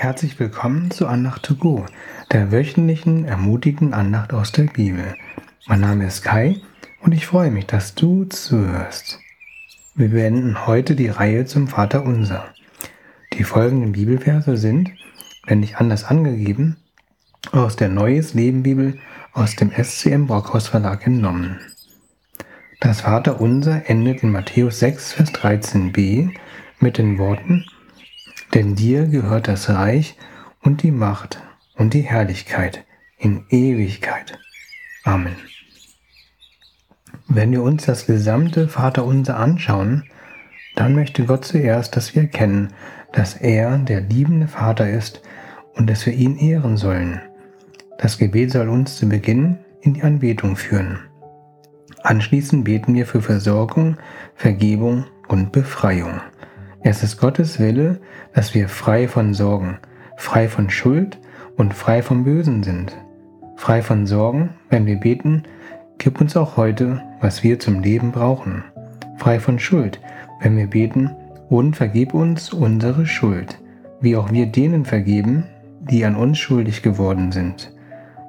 Herzlich willkommen zu Andacht to go, der wöchentlichen ermutigenden Andacht aus der Bibel. Mein Name ist Kai und ich freue mich, dass du zuhörst. Wir beenden heute die Reihe zum Vater Unser. Die folgenden Bibelverse sind, wenn nicht anders angegeben, aus der Neues Leben Bibel aus dem SCM Brockhaus Verlag entnommen. Das Vater Unser endet in Matthäus 6, Vers 13b mit den Worten, denn dir gehört das Reich und die Macht und die Herrlichkeit in Ewigkeit. Amen. Wenn wir uns das gesamte Vaterunser anschauen, dann möchte Gott zuerst, dass wir erkennen, dass er der liebende Vater ist und dass wir ihn ehren sollen. Das Gebet soll uns zu Beginn in die Anbetung führen. Anschließend beten wir für Versorgung, Vergebung und Befreiung. Es ist Gottes Wille, dass wir frei von Sorgen, frei von Schuld und frei vom Bösen sind. Frei von Sorgen, wenn wir beten, gib uns auch heute, was wir zum Leben brauchen. Frei von Schuld, wenn wir beten, und vergib uns unsere Schuld, wie auch wir denen vergeben, die an uns schuldig geworden sind.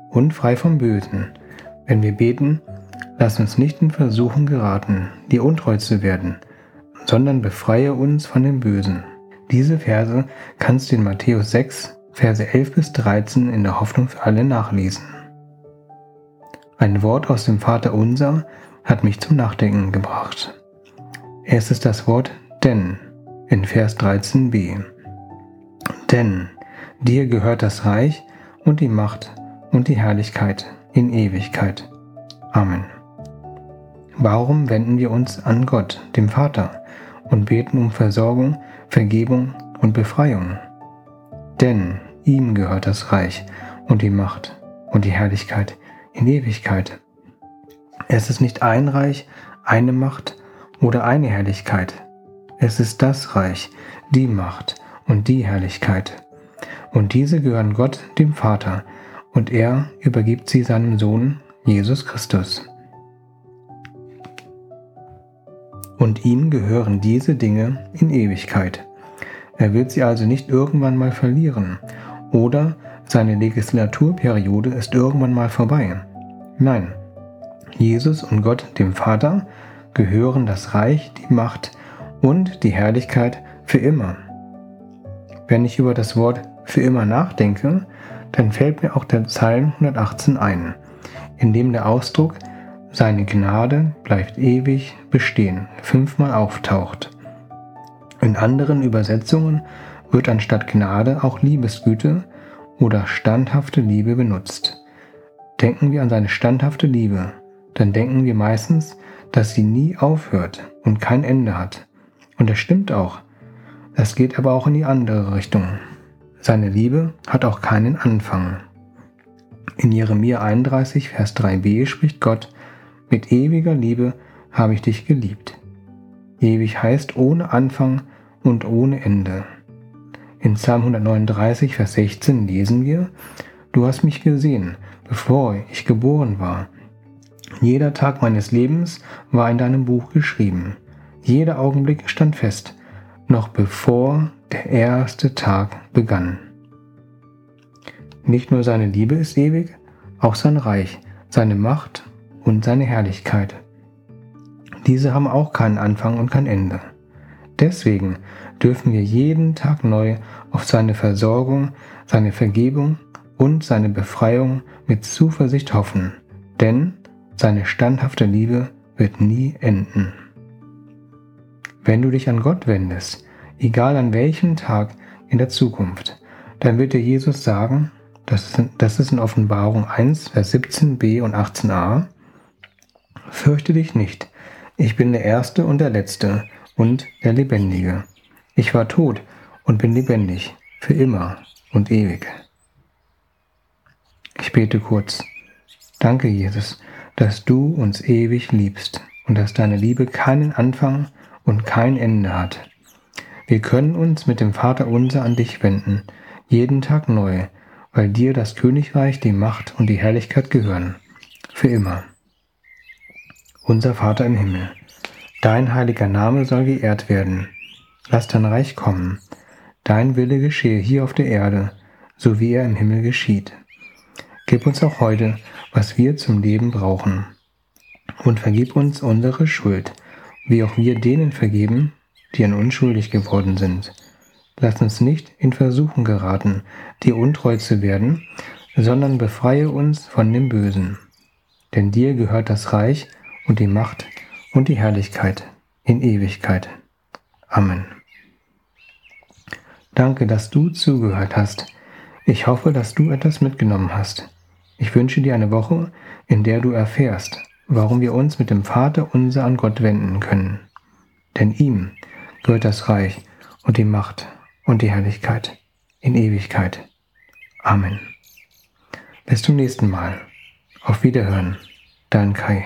Und frei vom Bösen, wenn wir beten, lass uns nicht in Versuchung geraten, dir untreu zu werden, sondern befreie uns von dem Bösen. Diese Verse kannst du in Matthäus 6, Verse 11 bis 13 in der Hoffnung für alle nachlesen. Ein Wort aus dem Vater Unser hat mich zum Nachdenken gebracht. Es ist das Wort denn in Vers 13b. Denn dir gehört das Reich und die Macht und die Herrlichkeit in Ewigkeit. Amen. Warum wenden wir uns an Gott, dem Vater? und beten um Versorgung, Vergebung und Befreiung. Denn ihm gehört das Reich und die Macht und die Herrlichkeit in Ewigkeit. Es ist nicht ein Reich, eine Macht oder eine Herrlichkeit. Es ist das Reich, die Macht und die Herrlichkeit. Und diese gehören Gott, dem Vater, und er übergibt sie seinem Sohn Jesus Christus. Und ihm gehören diese Dinge in Ewigkeit. Er wird sie also nicht irgendwann mal verlieren oder seine Legislaturperiode ist irgendwann mal vorbei. Nein, Jesus und Gott, dem Vater, gehören das Reich, die Macht und die Herrlichkeit für immer. Wenn ich über das Wort für immer nachdenke, dann fällt mir auch der Psalm 118 ein, in dem der Ausdruck seine Gnade bleibt ewig bestehen, fünfmal auftaucht. In anderen Übersetzungen wird anstatt Gnade auch Liebesgüte oder standhafte Liebe benutzt. Denken wir an seine standhafte Liebe, dann denken wir meistens, dass sie nie aufhört und kein Ende hat. Und das stimmt auch. Das geht aber auch in die andere Richtung. Seine Liebe hat auch keinen Anfang. In Jeremia 31, Vers 3b spricht Gott, mit ewiger Liebe habe ich dich geliebt. Ewig heißt ohne Anfang und ohne Ende. In Psalm 139, Vers 16 lesen wir, Du hast mich gesehen, bevor ich geboren war. Jeder Tag meines Lebens war in deinem Buch geschrieben. Jeder Augenblick stand fest, noch bevor der erste Tag begann. Nicht nur seine Liebe ist ewig, auch sein Reich, seine Macht und seine Herrlichkeit. Diese haben auch keinen Anfang und kein Ende. Deswegen dürfen wir jeden Tag neu auf seine Versorgung, seine Vergebung und seine Befreiung mit Zuversicht hoffen, denn seine standhafte Liebe wird nie enden. Wenn du dich an Gott wendest, egal an welchem Tag in der Zukunft, dann wird dir Jesus sagen, das ist in Offenbarung 1, Vers 17b und 18a, Fürchte dich nicht, ich bin der Erste und der Letzte und der Lebendige. Ich war tot und bin lebendig, für immer und ewig. Ich bete kurz. Danke, Jesus, dass du uns ewig liebst und dass deine Liebe keinen Anfang und kein Ende hat. Wir können uns mit dem Vater unser an dich wenden, jeden Tag neu, weil dir das Königreich, die Macht und die Herrlichkeit gehören. Für immer. Unser Vater im Himmel, dein heiliger Name soll geehrt werden. Lass dein Reich kommen. dein Wille geschehe hier auf der Erde, so wie er im Himmel geschieht. Gib uns auch heute, was wir zum Leben brauchen. Und vergib uns unsere Schuld, wie auch wir denen vergeben, die an unschuldig geworden sind. Lass uns nicht in Versuchen geraten, dir untreu zu werden, sondern befreie uns von dem Bösen. Denn dir gehört das Reich und die Macht und die Herrlichkeit in Ewigkeit. Amen. Danke, dass du zugehört hast. Ich hoffe, dass du etwas mitgenommen hast. Ich wünsche dir eine Woche, in der du erfährst, warum wir uns mit dem Vater unser an Gott wenden können. Denn ihm gehört das Reich und die Macht und die Herrlichkeit in Ewigkeit. Amen. Bis zum nächsten Mal. Auf Wiederhören. Dein Kai.